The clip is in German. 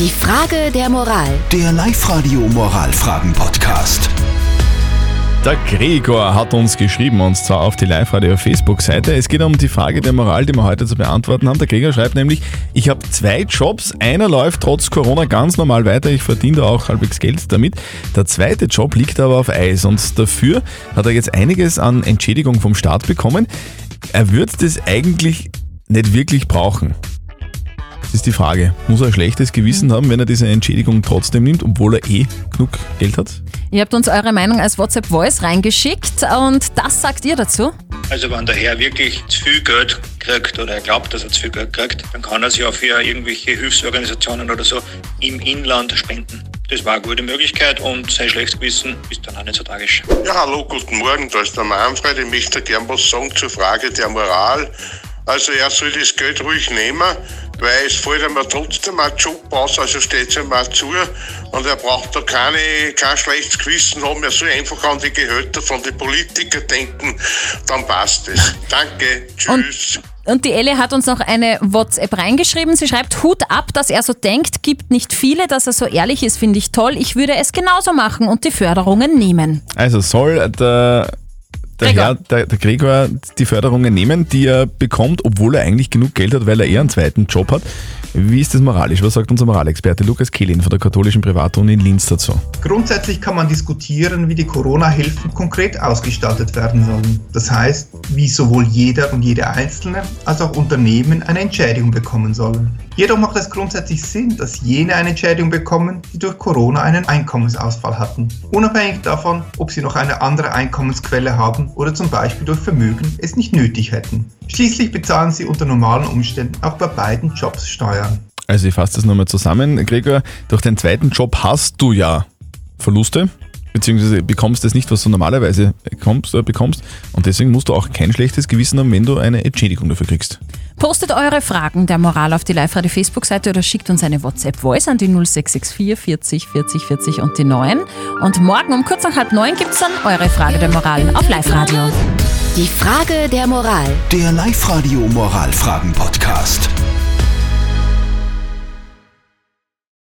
Die Frage der Moral. Der Live-Radio Moralfragen-Podcast. Der Gregor hat uns geschrieben und zwar auf die Live-Radio Facebook-Seite. Es geht um die Frage der Moral, die wir heute zu beantworten haben. Der Gregor schreibt nämlich, ich habe zwei Jobs. Einer läuft trotz Corona ganz normal weiter. Ich verdiene da auch halbwegs Geld damit. Der zweite Job liegt aber auf Eis und dafür hat er jetzt einiges an Entschädigung vom Staat bekommen. Er wird das eigentlich nicht wirklich brauchen. Das ist die Frage. Muss er ein schlechtes Gewissen haben, wenn er diese Entschädigung trotzdem nimmt, obwohl er eh genug Geld hat? Ihr habt uns eure Meinung als WhatsApp-Voice reingeschickt und das sagt ihr dazu? Also wenn der Herr wirklich zu viel Geld kriegt oder er glaubt, dass er zu viel Geld kriegt, dann kann er sich auch für irgendwelche Hilfsorganisationen oder so im Inland spenden. Das war eine gute Möglichkeit und sein schlechtes Gewissen ist dann auch nicht so tragisch. Ja, hallo, guten Morgen, da ist der Manfred. Ich möchte gern was sagen zur Frage der Moral. Also er soll das Geld ruhig nehmen, weil es fällt ihm trotzdem ein Job aus, also steht es ihm auch zu. Und er braucht da keine, kein schlechtes Gewissen haben, er soll einfach an die Gehälter von den Politikern denken, dann passt es. Danke, tschüss. Und die Elle hat uns noch eine WhatsApp reingeschrieben. Sie schreibt, Hut ab, dass er so denkt, gibt nicht viele, dass er so ehrlich ist, finde ich toll. Ich würde es genauso machen und die Förderungen nehmen. Also soll der, der, Gregor. Herr, der, der Gregor die Förderungen nehmen, die er bekommt, obwohl er eigentlich genug Geld hat, weil er eher einen zweiten Job hat. Wie ist das moralisch? Was sagt unser Moralexperte Lukas Kehlin von der katholischen Privatuni in Linz dazu? Grundsätzlich kann man diskutieren, wie die Corona-Hilfen konkret ausgestaltet werden sollen. Das heißt, wie sowohl jeder und jede Einzelne als auch Unternehmen eine Entschädigung bekommen sollen. Jedoch macht es grundsätzlich Sinn, dass jene eine Entschädigung bekommen, die durch Corona einen Einkommensausfall hatten. Unabhängig davon, ob sie noch eine andere Einkommensquelle haben oder zum Beispiel durch Vermögen es nicht nötig hätten. Schließlich bezahlen sie unter normalen Umständen auch bei beiden Jobs Steuern. Also ich fasse das nochmal zusammen. Gregor, durch den zweiten Job hast du ja Verluste, beziehungsweise bekommst das nicht, was du normalerweise bekommst, äh, bekommst. Und deswegen musst du auch kein schlechtes Gewissen haben, wenn du eine Entschädigung dafür kriegst. Postet eure Fragen der Moral auf die Live-Radio Facebook-Seite oder schickt uns eine WhatsApp-Voice an die 0664 40 40 40 und die 9. Und morgen um kurz nach halb neun gibt es dann eure Frage der Moral auf Live-Radio. Die Frage der Moral. Der Live-Radio Moralfragen-Podcast.